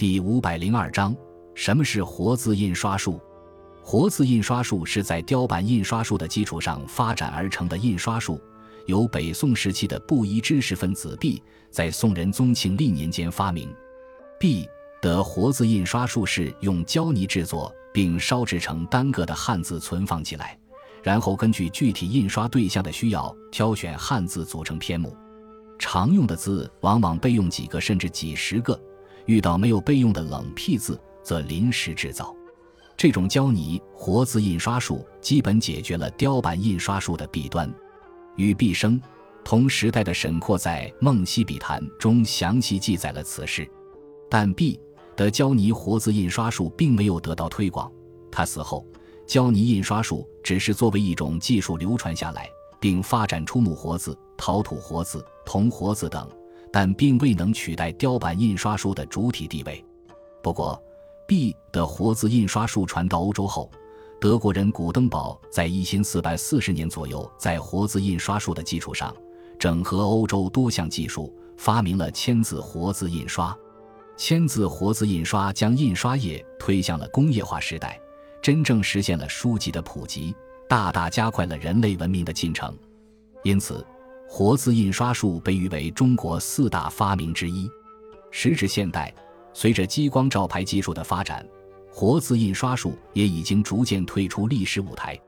第五百零二章：什么是活字印刷术？活字印刷术是在雕版印刷术的基础上发展而成的印刷术，由北宋时期的布衣知识分子毕在宋仁宗庆历年间发明。毕的活字印刷术是用胶泥制作，并烧制成单个的汉字存放起来，然后根据具体印刷对象的需要挑选汉字组成篇目。常用的字往往备用几个甚至几十个。遇到没有备用的冷僻字，则临时制造。这种胶泥活字印刷术基本解决了雕版印刷术的弊端。与毕生同时代的沈括在《梦溪笔谈》中详细记载了此事，但毕的胶泥活字印刷术并没有得到推广。他死后，胶泥印刷术只是作为一种技术流传下来，并发展出木活字、陶土活字、铜活字等。但并未能取代雕版印刷术的主体地位。不过，B 的活字印刷术传到欧洲后，德国人古登堡在一千四百四十年左右，在活字印刷术的基础上，整合欧洲多项技术，发明了签字活字印刷。签字活字印刷将印刷业推向了工业化时代，真正实现了书籍的普及，大大加快了人类文明的进程。因此。活字印刷术被誉为中国四大发明之一。时至现代，随着激光照排技术的发展，活字印刷术也已经逐渐退出历史舞台。